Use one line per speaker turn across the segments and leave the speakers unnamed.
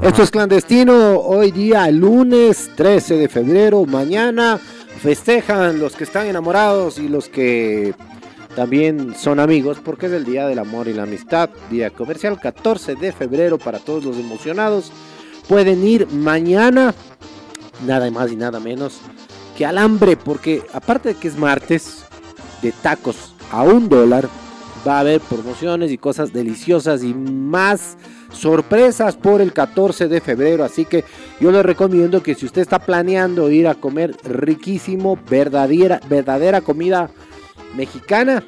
Esto es clandestino, hoy día lunes 13 de febrero, mañana festejan los que están enamorados y los que también son amigos porque es el día del amor y la amistad, día comercial 14 de febrero para todos los emocionados. Pueden ir mañana, nada más y nada menos que alambre, porque aparte de que es martes de tacos a un dólar, va a haber promociones y cosas deliciosas y más sorpresas por el 14 de febrero. Así que yo les recomiendo que si usted está planeando ir a comer riquísimo, verdadera, verdadera comida mexicana,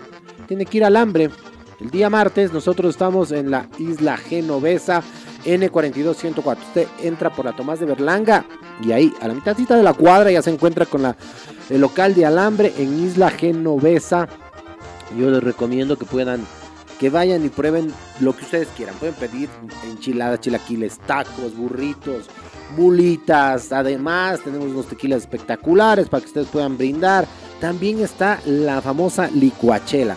tiene que ir al hambre. El día martes nosotros estamos en la isla genovesa N42104. Usted entra por la Tomás de Berlanga y ahí a la mitadcita de la cuadra ya se encuentra con la, el local de alambre en Isla Genovesa. Yo les recomiendo que puedan que vayan y prueben lo que ustedes quieran. Pueden pedir enchiladas, chilaquiles, tacos, burritos, bulitas. Además, tenemos unos tequilas espectaculares para que ustedes puedan brindar. También está la famosa licuachela.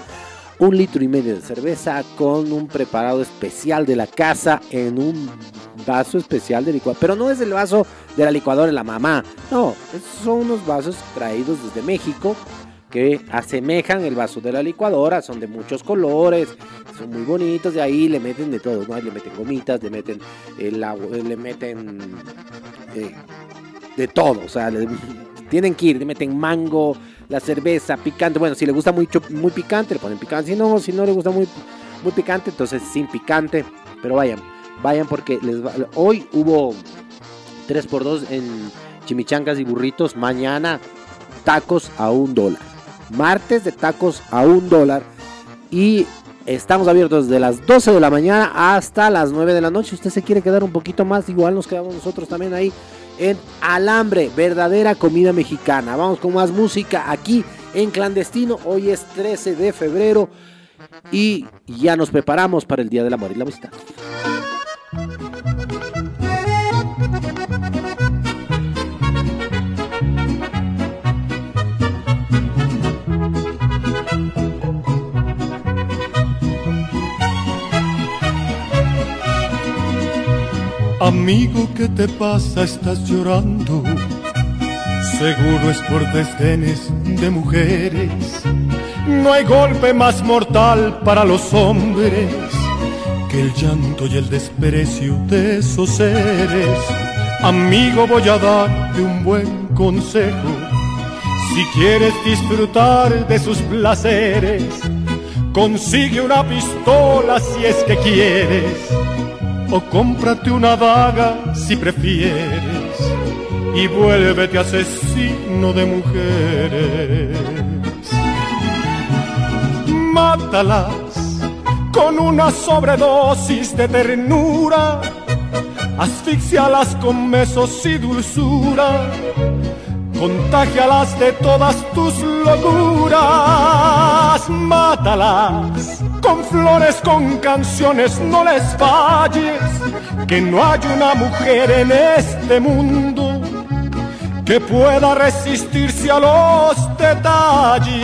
Un litro y medio de cerveza con un preparado especial de la casa en un vaso especial de licuadora. Pero no es el vaso de la licuadora de la mamá. No, son unos vasos traídos desde México que asemejan el vaso de la licuadora, son de muchos colores, son muy bonitos, de ahí le meten de todo, ¿no? Le meten gomitas, le meten el agua, le meten eh, de todo, o sea, tienen que ir, le meten mango, la cerveza, picante, bueno, si le gusta mucho, muy picante, le ponen picante, si no, si no le gusta muy, muy picante, entonces sin picante, pero vayan, vayan porque hoy hubo 3x2 en chimichangas y burritos, mañana tacos a un dólar martes de tacos a un dólar. Y estamos abiertos desde las 12 de la mañana hasta las 9 de la noche. Usted se quiere quedar un poquito más, igual nos quedamos nosotros también ahí en Alambre, verdadera comida mexicana. Vamos con más música aquí en clandestino. Hoy es 13 de febrero y ya nos preparamos para el Día del Amor y la Amistad.
Amigo, ¿qué te pasa? Estás llorando. Seguro es por desdenes de mujeres. No hay golpe más mortal para los hombres que el llanto y el desprecio de esos seres. Amigo, voy a darte un buen consejo. Si quieres disfrutar de sus placeres, consigue una pistola si es que quieres o cómprate una daga si prefieres y vuélvete asesino de mujeres. Mátalas con una sobredosis de ternura, asfixialas con besos y dulzura, contagialas de todas tus locuras, mátalas con flores, con canciones, no les falles, que no hay una mujer en este mundo que pueda resistirse a los detalles.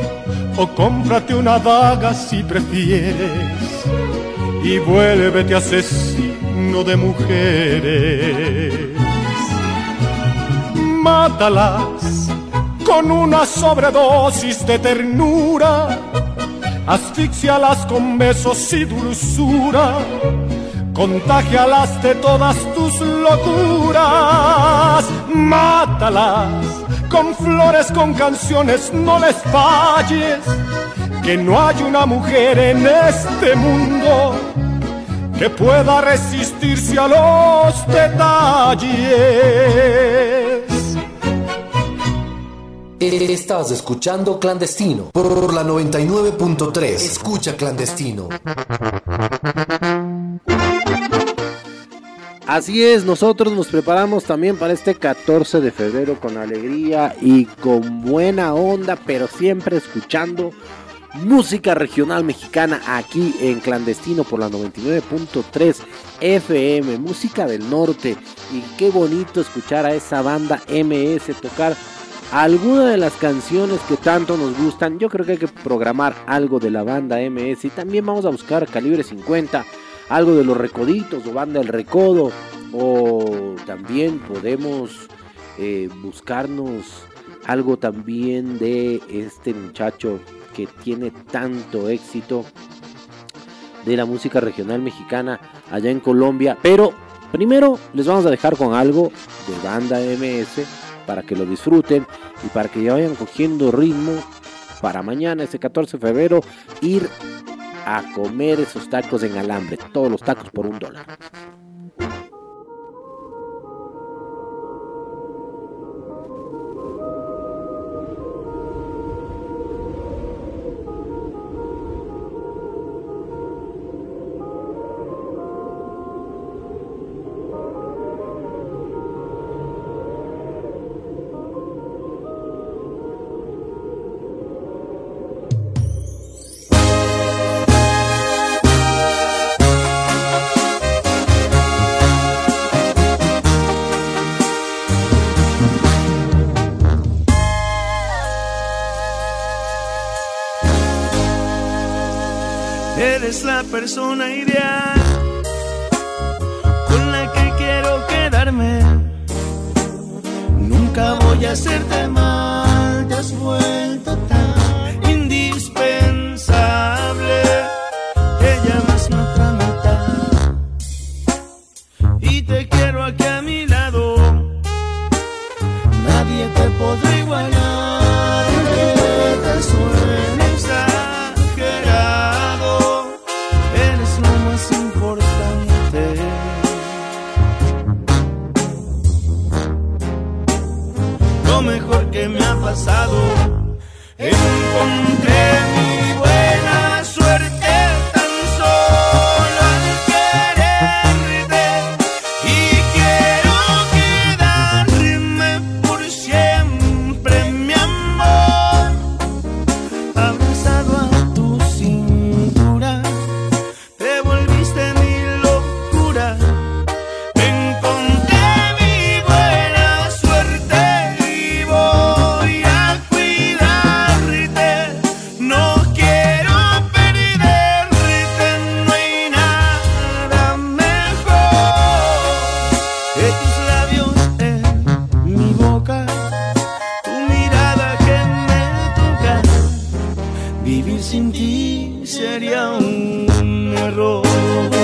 o cómprate una daga si prefieres y vuélvete asesino de mujeres. Mátalas con una sobredosis de ternura, asfixialas con besos y dulzura, contagialas de todas tus locuras, mátalas con flores, con canciones, no les falles, que no hay una mujer en este mundo que pueda resistirse a los detalles.
Estás escuchando Clandestino por la 99.3. Escucha Clandestino.
Así es, nosotros nos preparamos también para este 14 de febrero con alegría y con buena onda, pero siempre escuchando música regional mexicana aquí en Clandestino por la 99.3 FM, música del norte. Y qué bonito escuchar a esa banda MS tocar alguna de las canciones que tanto nos gustan. Yo creo que hay que programar algo de la banda MS y también vamos a buscar calibre 50, algo de los recoditos o banda del recodo. O también podemos eh, buscarnos algo también de este muchacho que tiene tanto éxito de la música regional mexicana allá en Colombia. Pero primero les vamos a dejar con algo de banda MS para que lo disfruten y para que ya vayan cogiendo ritmo para mañana, ese 14 de febrero, ir a comer esos tacos en alambre. Todos los tacos por un dólar.
Persona ideal con la que quiero quedarme. Nunca voy a hacerte mal, te has vuelto sería un error.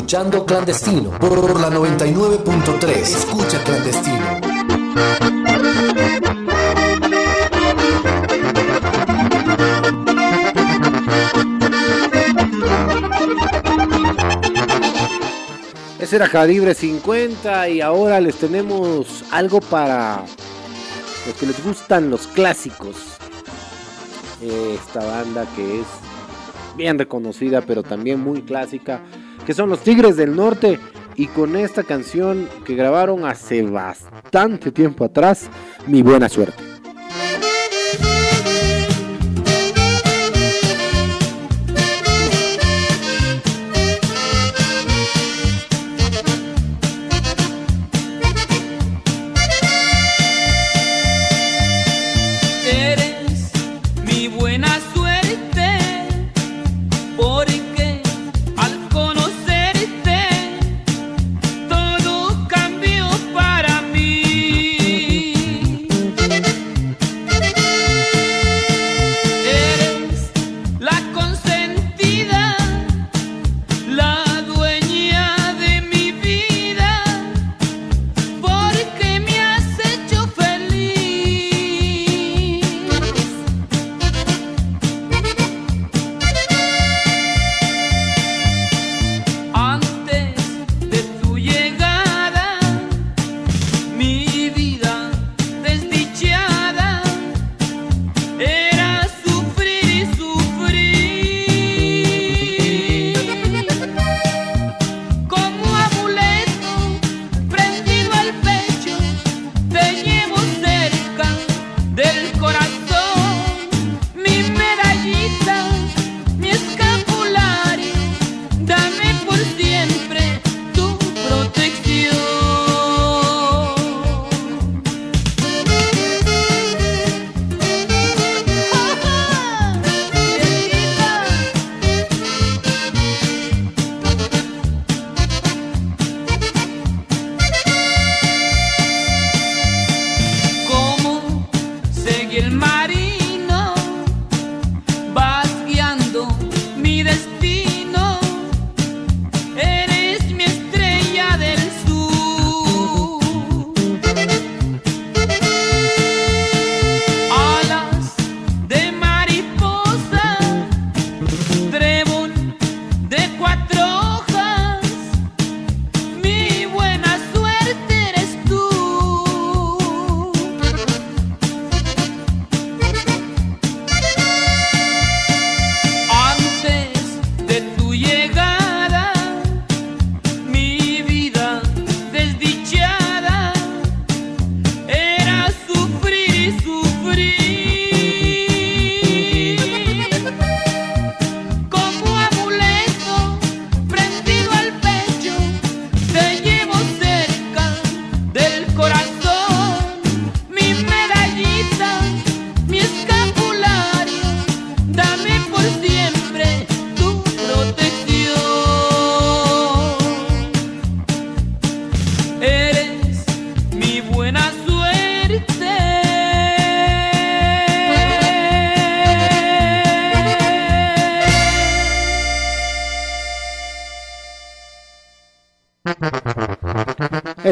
Escuchando Clandestino por la 99.3. Escucha Clandestino.
Ese era calibre 50 y ahora les tenemos algo para los que les gustan los clásicos. Esta banda que es bien reconocida pero también muy clásica que son los Tigres del Norte. Y con esta canción que grabaron hace bastante tiempo atrás, Mi Buena Suerte.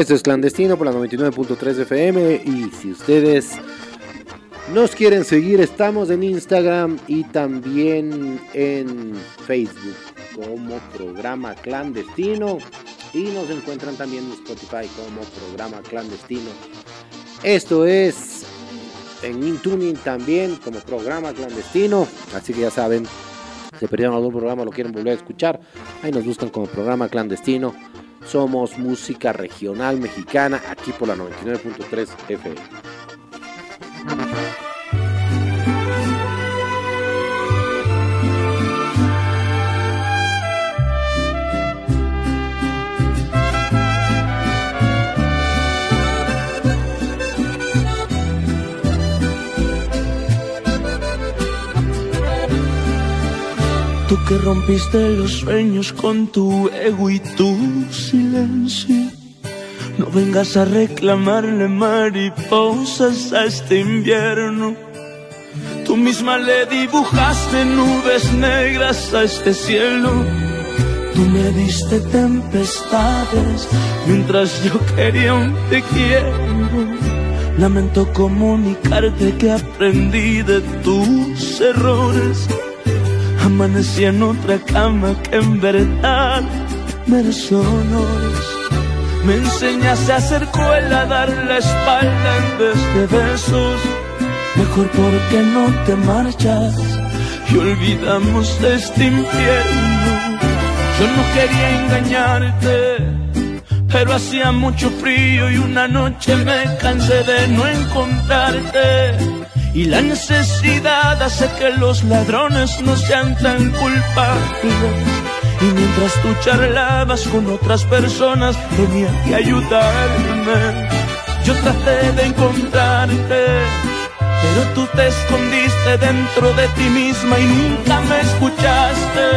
Es clandestino por la 99.3 FM y si ustedes nos quieren seguir, estamos en Instagram y también en Facebook como programa clandestino y nos encuentran también en Spotify como programa clandestino. Esto es en Intuning también como programa clandestino, así que ya saben, se perdieron algún programa, lo quieren volver a escuchar, ahí nos buscan como programa clandestino. Somos música regional mexicana aquí por la 99.3 FM.
Que rompiste los sueños con tu ego y tu silencio. No vengas a reclamarle mariposas a este invierno. Tú misma le dibujaste nubes negras a este cielo. Tú me diste tempestades mientras yo quería un te. Lamento comunicarte que aprendí de tus errores Amanecí en otra cama que en verdad merece honores. Me enseñaste a hacer cuela, a dar la espalda en vez de besos. Mejor porque no te marchas y olvidamos este infierno. Yo no quería engañarte, pero hacía mucho frío y una noche me cansé de no encontrarte y la necesidad hace que los ladrones no sean tan culpables. Y mientras tú charlabas con otras personas, tenía que ayudarme. Yo traté de encontrarte, pero tú te escondiste dentro de ti misma y nunca me escuchaste.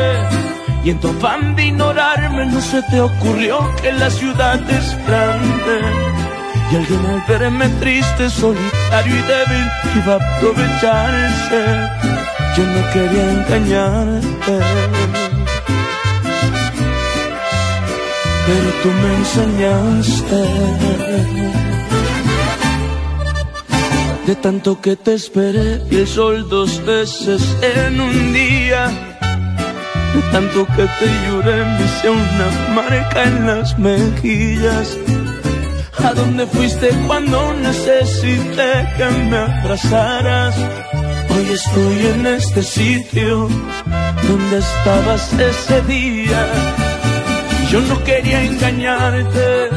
Y en tu afán de ignorarme no se te ocurrió que la ciudad es grande y alguien al verme triste, solitario y débil iba a aprovecharse. Yo no quería engañarte. Pero tú me enseñaste. De tanto que te esperé y el sol dos veces en un día. De tanto que te lloré, me hice una marca en las mejillas ¿A dónde fuiste cuando necesité que me abrazaras? Hoy estoy en este sitio donde estabas ese día. Yo no quería engañarte,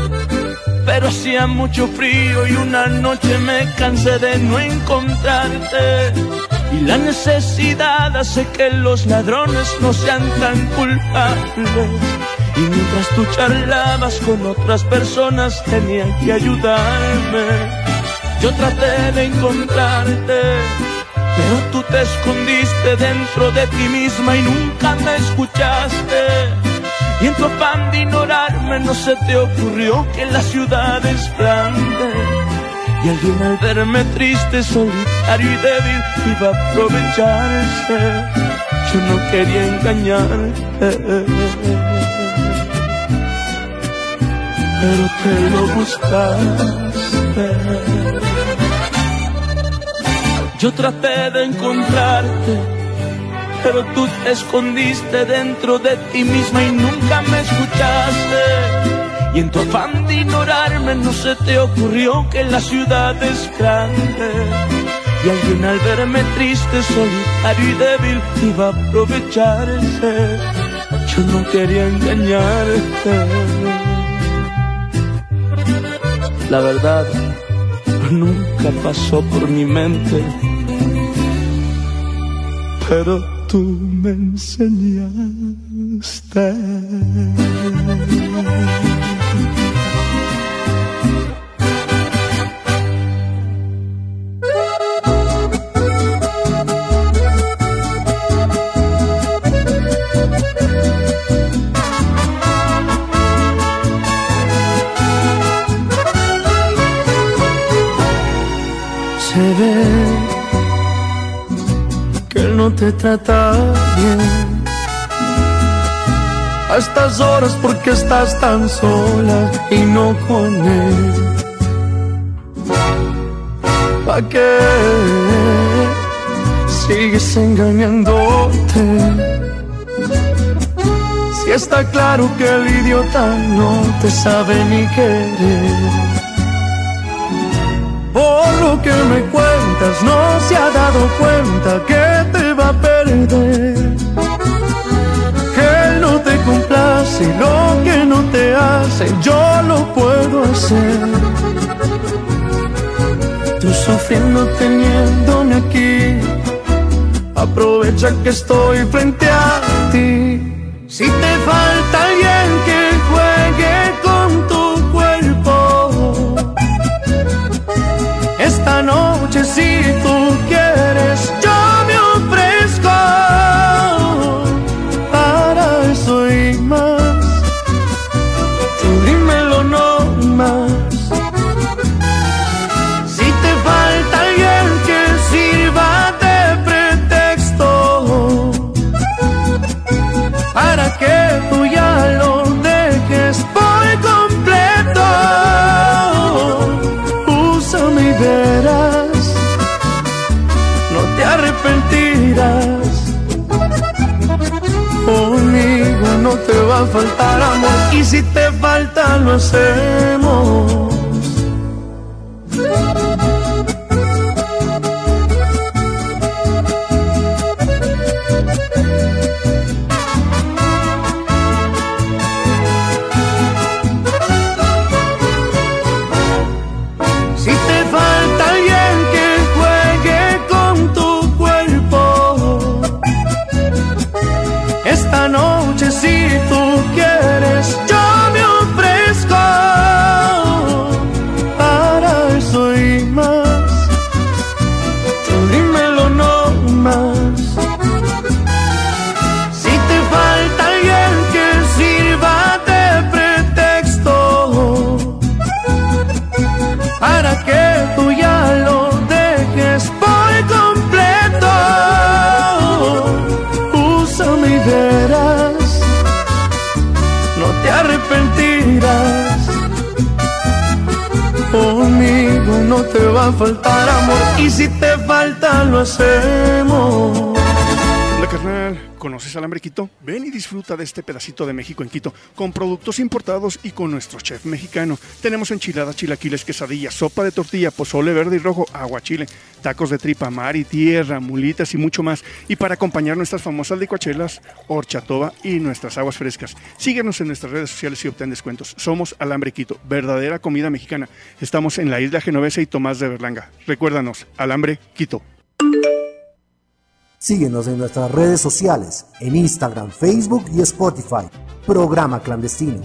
pero hacía mucho frío y una noche me cansé de no encontrarte. Y la necesidad hace que los ladrones no sean tan culpables. Y mientras tú charlabas con otras personas, tenían que ayudarme. Yo traté de encontrarte, pero tú te escondiste dentro de ti misma y nunca me escuchaste. Y en tu afán de ignorarme no se te ocurrió que la ciudad es grande. Y alguien al verme triste, solitario y débil iba a aprovecharse. Yo no quería engañarte. Pero te lo buscaste. Yo traté de encontrarte, pero tú te escondiste dentro de ti misma y nunca me escuchaste. Y en tu afán de ignorarme no se te ocurrió que la ciudad es grande. Y alguien al verme triste, solitario y débil iba a aprovecharse. Yo no quería engañarte. La verdad, nunca pasó por mi mente, pero tú me enseñaste. Te trata bien.
a estas horas porque estás tan sola y no con él. ¿Para qué sigues engañándote? Si está claro que el idiota no te sabe ni querer. Por lo que me cuentas, no se ha dado cuenta que va a perder te complace, lo que no te hace, yo lo puedo hacer. Tú sufriendo teniéndome aquí, aprovecha que estoy frente a ti. Si te falta alguien si te falta lo hacemos. Va a faltar amor y si te falta lo hacemos.
Hola carnal, ¿conoces Alambre Quito? Ven y disfruta de este pedacito de México en Quito con productos importados y con nuestro chef mexicano. Tenemos enchiladas, chilaquiles, quesadillas, sopa de tortilla, pozole verde y rojo, agua chile, tacos de tripa, mar y tierra, mulitas y mucho más. Y para acompañar nuestras famosas licuachelas, horchatoba y nuestras aguas frescas. Síguenos en nuestras redes sociales y obtén descuentos. Somos Alambre Quito, verdadera comida mexicana. Estamos en la isla Genovesa y Tomás de Berlanga. Recuérdanos, Alambre Quito.
Síguenos en nuestras redes sociales, en Instagram, Facebook y Spotify. Programa Clandestino.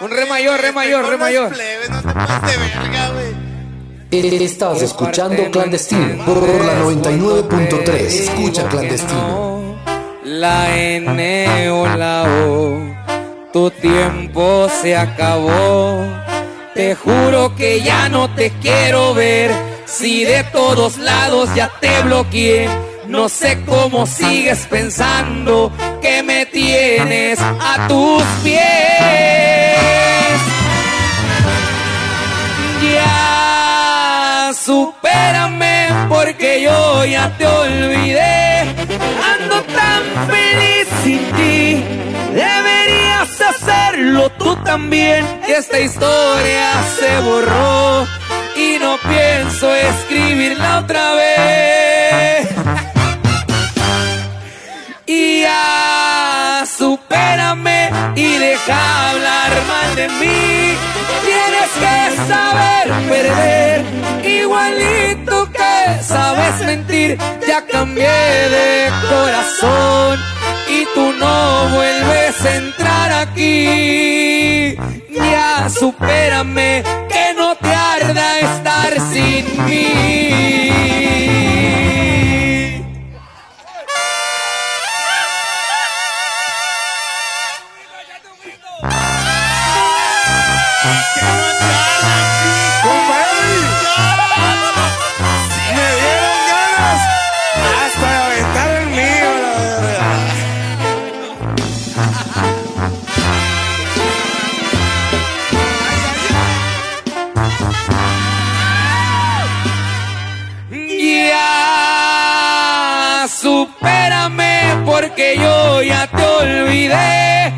Un re mayor, re mayor, re mayor.
Estás escuchando Clandestino por la 99.3. Escucha Clandestino.
La N o la O, tu tiempo se acabó. Te juro que ya no te quiero ver si de todos lados ya te bloqueé, no sé cómo sigues pensando que me tienes a tus pies. Ya supérame porque yo ya te olvidé. Ando tan feliz sin ti. Deberías hacerlo tú también. Esta historia se borró no pienso escribirla otra vez. Y ya, supérame y deja hablar mal de mí. Tienes que saber perder, igualito que sabes mentir. Ya cambié de corazón y tú no vuelves a entrar aquí. Ya, supérame arda estar sin mí. Olvidé.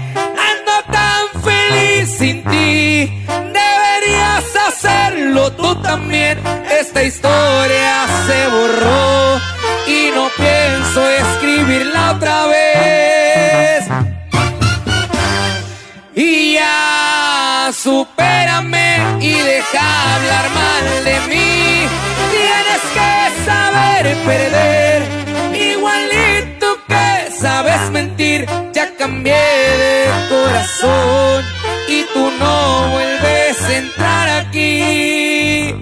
Ando tan feliz sin ti, deberías hacerlo tú también. Esta historia se borró y no pienso escribirla otra vez. Y ya supérame y deja hablar mal de mí. Tienes que saber perder, igualito sabes mentir. Ya cambié de corazón y tú no vuelves a entrar aquí.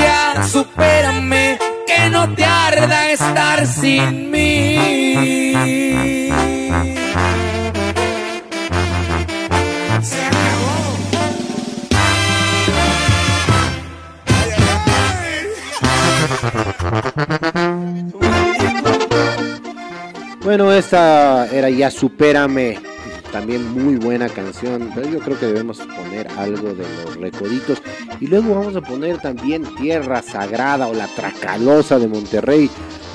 Ya supérame que no te arda estar sin mí.
Bueno, esta era ya Supérame. También muy buena canción. Pero yo creo que debemos poner algo de los recoditos. Y luego vamos a poner también Tierra Sagrada o La Tracalosa de Monterrey.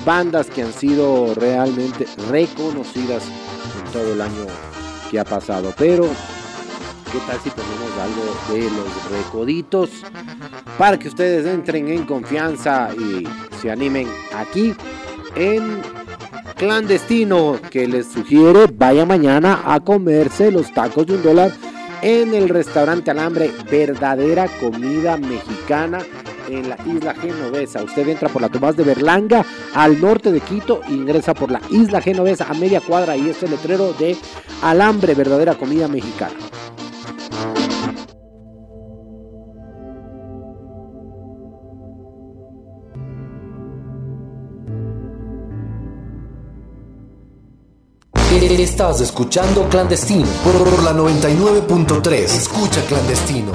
Bandas que han sido realmente reconocidas en todo el año que ha pasado. Pero, ¿qué tal si ponemos algo de los recoditos? Para que ustedes entren en confianza y se animen aquí en clandestino que les sugiere vaya mañana a comerse los tacos de un dólar en el restaurante Alambre, verdadera comida mexicana en la isla genovesa. Usted entra por la Tomás de Berlanga al norte de Quito, ingresa por la isla genovesa a media cuadra y este letrero de Alambre, verdadera comida mexicana.
Estás escuchando Clandestino por la 99.3. Escucha Clandestino.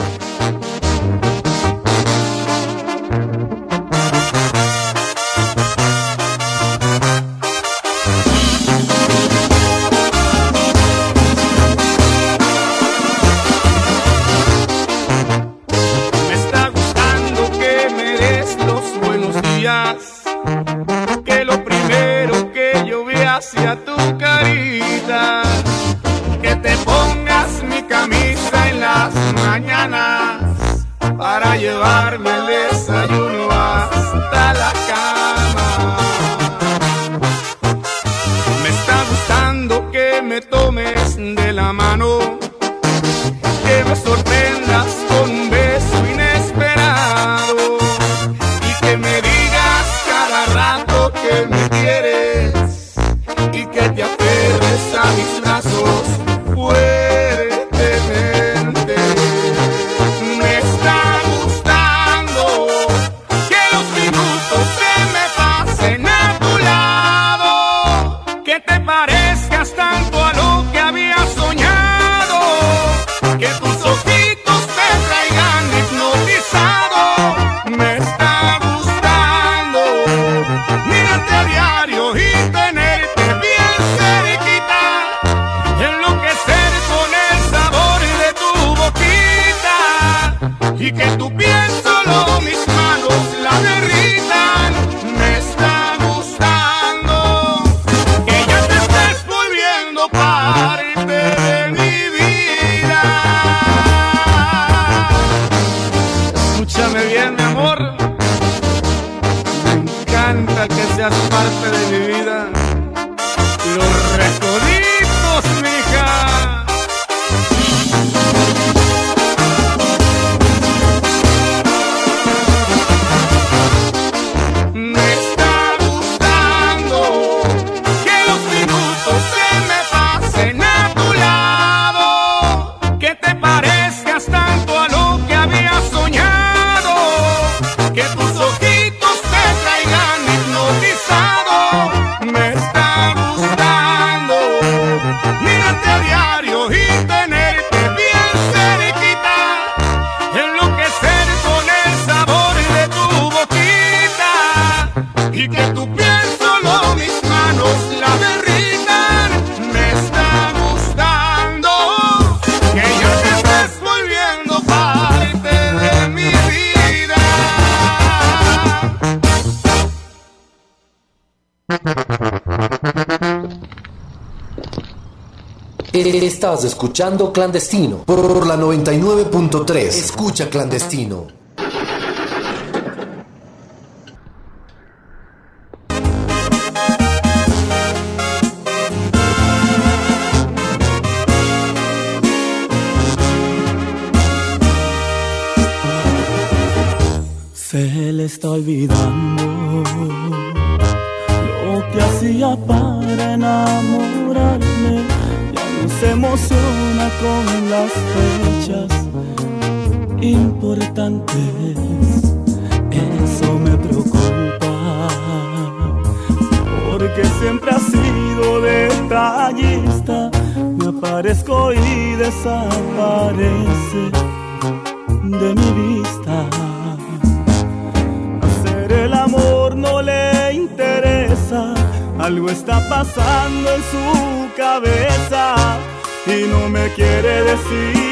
canta
Estás escuchando Clandestino por la 99.3. Escucha Clandestino.
Importantes. Eso me preocupa, porque siempre ha sido detallista. Me aparezco y desaparece de mi vista. Hacer el amor no le interesa, algo está pasando en su cabeza y no me quiere decir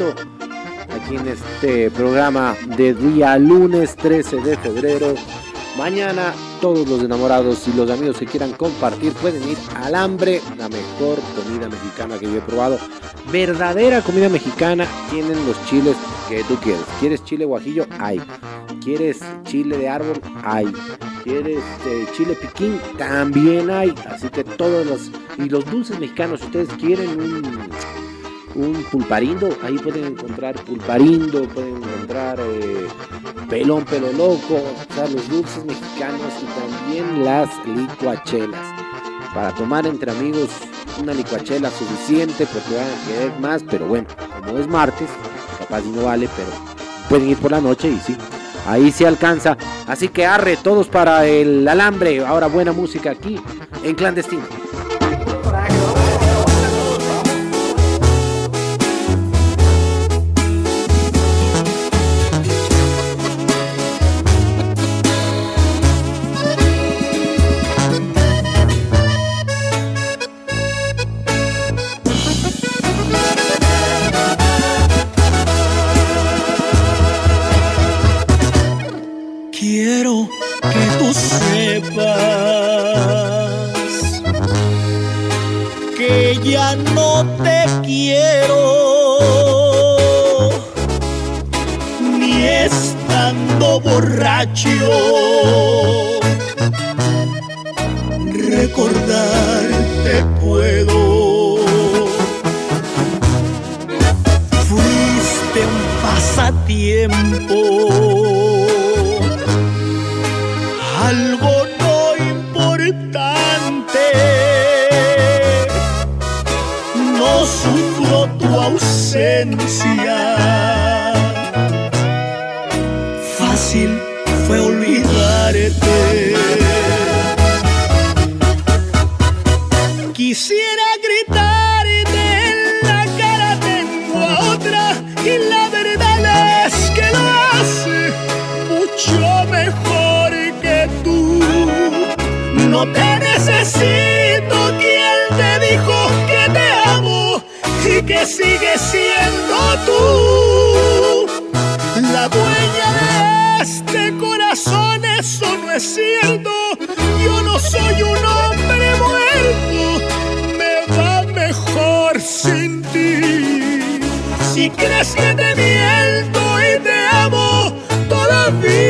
Aquí en este programa de día lunes 13 de febrero. Mañana todos los enamorados y los amigos que quieran compartir pueden ir al hambre, la mejor comida mexicana que yo he probado. Verdadera comida mexicana, tienen los chiles que tú quieres. ¿Quieres chile guajillo? Hay. ¿Quieres chile de árbol? Hay. ¿Quieres eh, chile piquín? También hay. Así que todos los y los dulces mexicanos, si ustedes quieren un, un pulparindo, ahí pueden encontrar pulparindo, pueden encontrar eh, pelón, pelo loco, los dulces mexicanos y también las licuachelas. Para tomar entre amigos una licuachela suficiente porque van a querer más, pero bueno, como es martes, capaz no vale, pero pueden ir por la noche y sí, ahí se alcanza. Así que arre todos para el alambre. Ahora buena música aquí en clandestino.
Si crees que te miento y te amo todavía.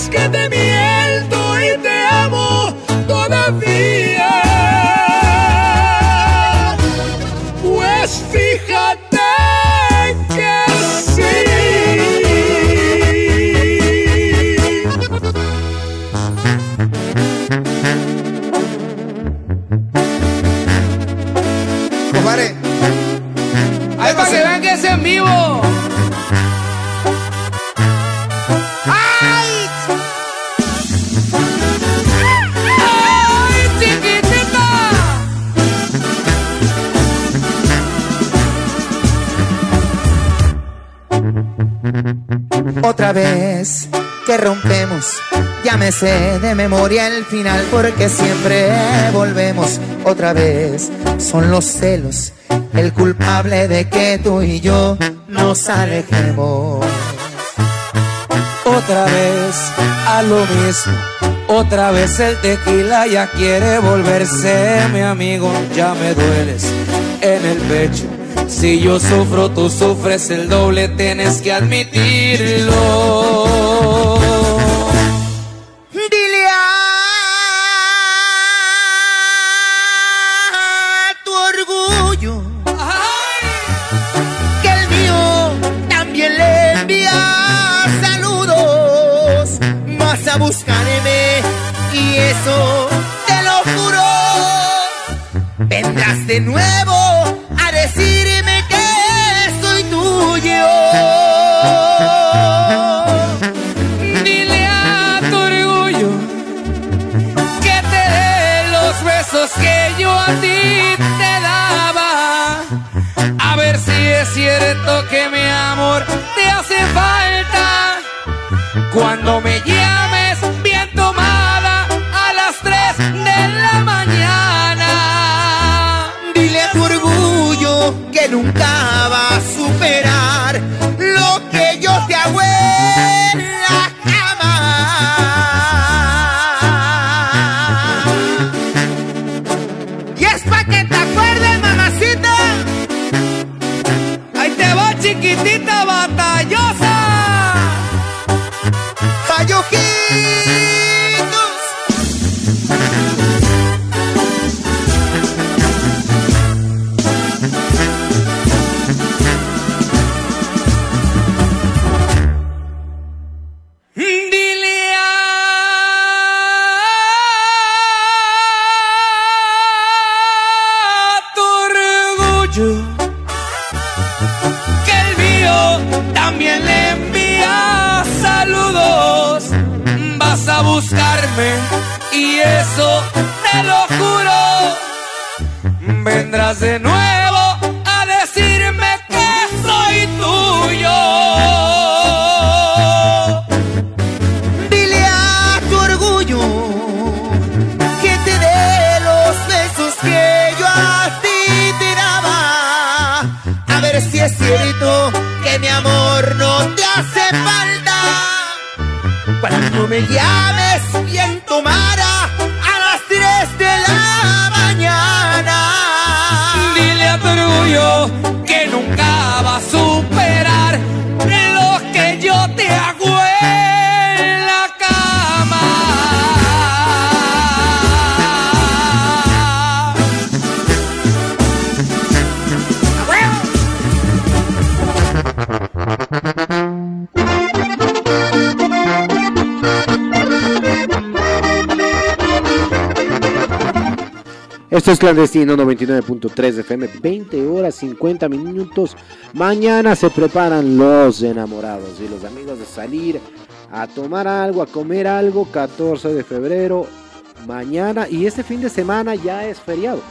es que de
mí Vez que rompemos, ya me sé de memoria el final porque siempre volvemos otra vez. Son los celos el culpable de que tú y yo nos alejemos.
Otra vez a lo mismo, otra vez el tequila ya quiere volverse mi amigo, ya me dueles en el pecho si yo sufro, tú sufres el doble, tienes que admitirlo.
Dile a tu orgullo que el mío también le envía saludos. Vas a buscarme y eso te lo juro. Vendrás de nuevo a
decir es cierto que mi amor te hace falta cuando me llames.
Esto es clandestino 99.3 FM, 20 horas 50 minutos. Mañana se preparan los enamorados y los amigos de salir a tomar algo, a comer algo. 14 de febrero, mañana y este fin de semana ya es feriado.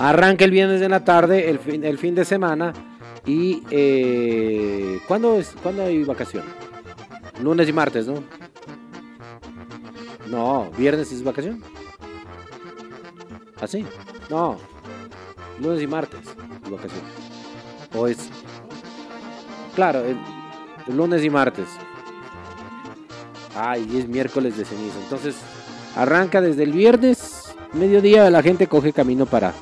Arranca el viernes en la tarde, el fin, el fin de semana. Y eh, ¿cuándo, es, ¿cuándo hay vacación? Lunes y martes, ¿no? No, viernes es vacación. ¿Así? No. Lunes y martes es vacación. O es. Claro, lunes y martes. Ay, y es miércoles de ceniza. Entonces, arranca desde el viernes, mediodía, la gente coge camino para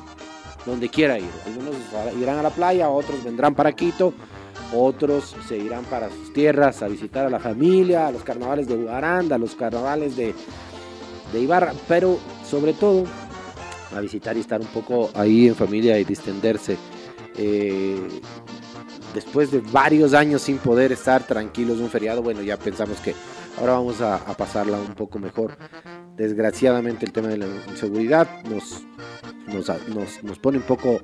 donde quiera ir. Algunos irán a la playa, otros vendrán para Quito, otros se irán para sus tierras a visitar a la familia, a los carnavales de Ugaranda, a los carnavales de, de Ibarra, pero sobre todo a visitar y estar un poco ahí en familia y distenderse. Eh, después de varios años sin poder estar tranquilos un feriado, bueno, ya pensamos que ahora vamos a, pasarla un poco mejor. Desgraciadamente el tema de la inseguridad nos, nos, nos, nos pone un poco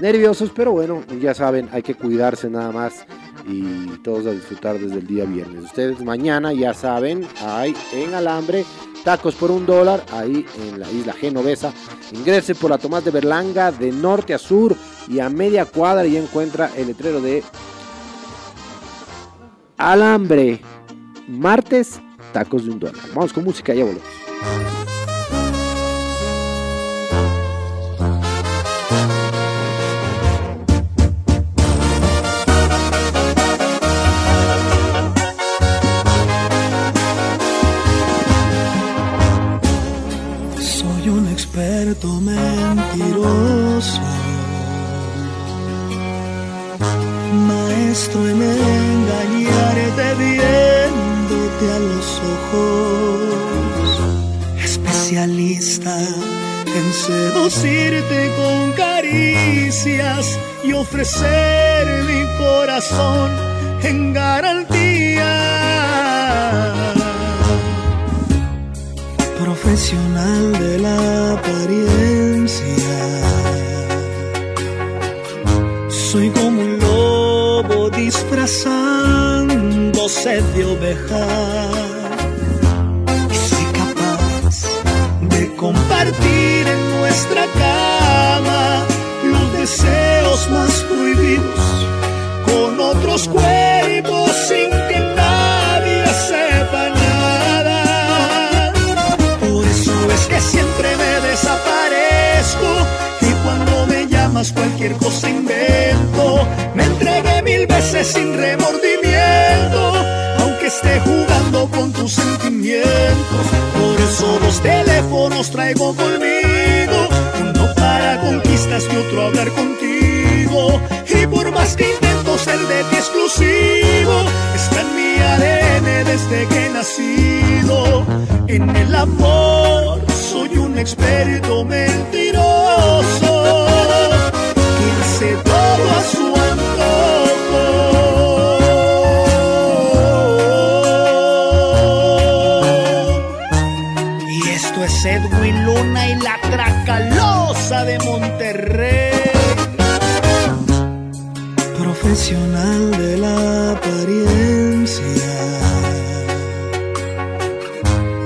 nerviosos, pero bueno, ya saben, hay que cuidarse nada más y todos a disfrutar desde el día viernes. Ustedes mañana ya saben, hay en Alambre tacos por un dólar, ahí en la isla Genovesa. Ingrese por la Tomás de Berlanga de norte a sur y a media cuadra y encuentra el letrero de Alambre. Martes, tacos de un dólar. Vamos con música, ya volvemos.
Con caricias y ofrecer mi corazón en garantía profesional de la apariencia. Soy como un lobo disfrazándose de oveja. Y soy capaz de compartir en nuestra cama los deseos más prohibidos con otros cuerpos sin que nadie sepa nada. Por eso es que siempre me desaparezco y cuando me llamas cualquier cosa invento. Me entregué mil veces sin remordimiento, aunque esté jugando con tus sentimientos. Por eso dos teléfonos traigo conmigo, que intento ser de ti exclusivo, está en mi ADN desde que he nacido. En el amor soy un experto mentiroso que hace todo a su antojo. Y esto es Edwin Luna y la profesional de la apariencia.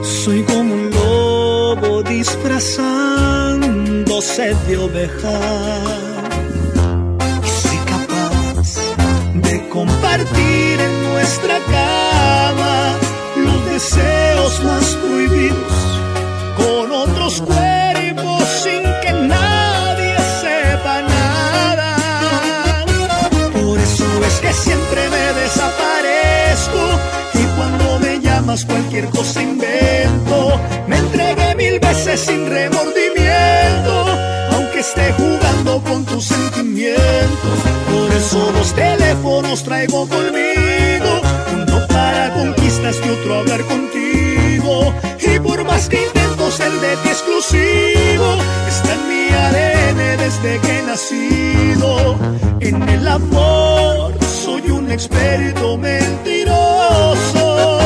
Soy como un lobo disfrazándose de oveja. Y soy capaz de compartir en nuestra cama los deseos más cualquier cosa invento. Me entregué mil veces sin remordimiento, aunque esté jugando con tus sentimientos. Por eso los teléfonos traigo conmigo, uno para conquistas y otro hablar contigo. Y por más que intento ser de ti exclusivo, está en mi ADN desde que he nacido. En el amor soy un experto mentiroso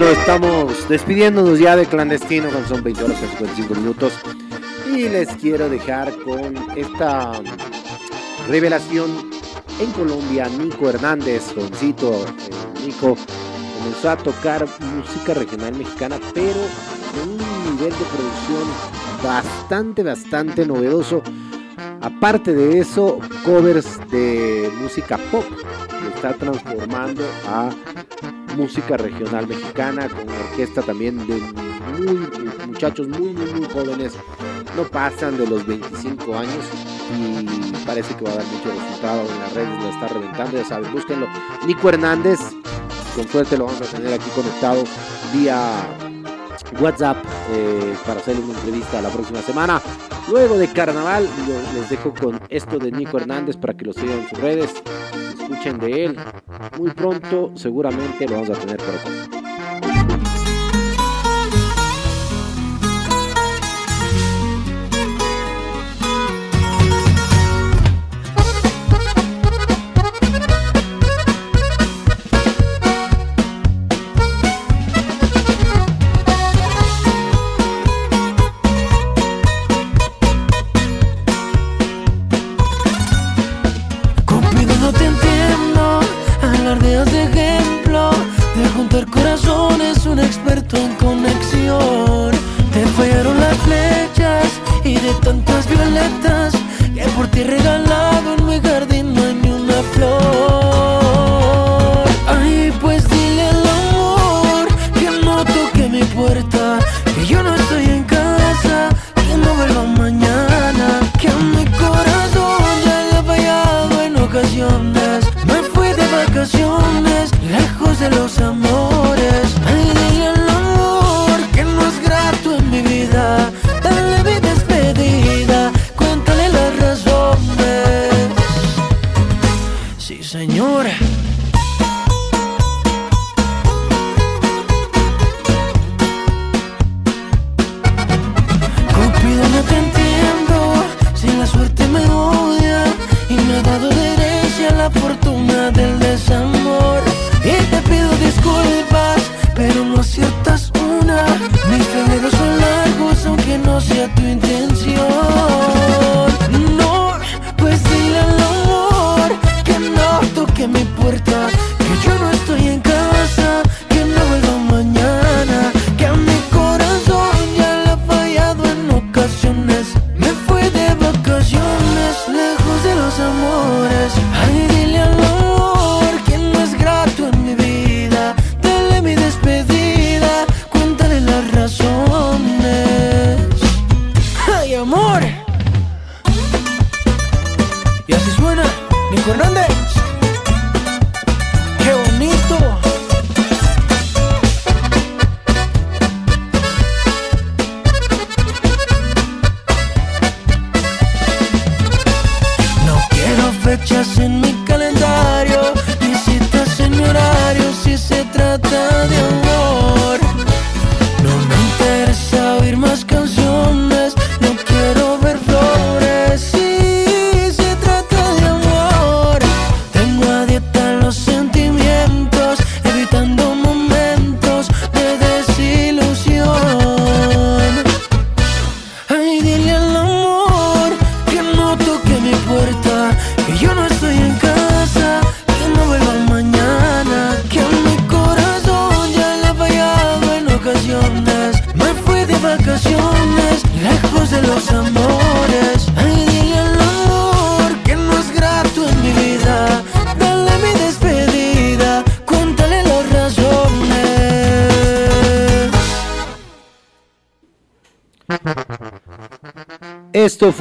bueno, estamos despidiéndonos ya de clandestino, son 20 horas con 55 minutos. Y les quiero dejar con esta revelación en Colombia. Nico Hernández, Joncito, eh, Nico, comenzó a tocar música regional mexicana, pero con un nivel de producción bastante, bastante novedoso. Aparte de eso, covers de música pop está transformando a música regional mexicana, con orquesta también de muy, muchachos muy, muy, muy jóvenes, no pasan de los 25 años y parece que va a dar mucho resultado en las redes, la está reventando, ya saben, búsquenlo. Nico Hernández, con suerte lo vamos a tener aquí conectado vía WhatsApp eh, para hacerle una entrevista la próxima semana. Luego de carnaval, les dejo con esto de Nico Hernández para que lo sigan en sus redes escuchen de él. Muy pronto seguramente lo vamos a tener por acá.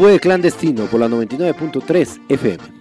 Fue clandestino por la 99.3 FM.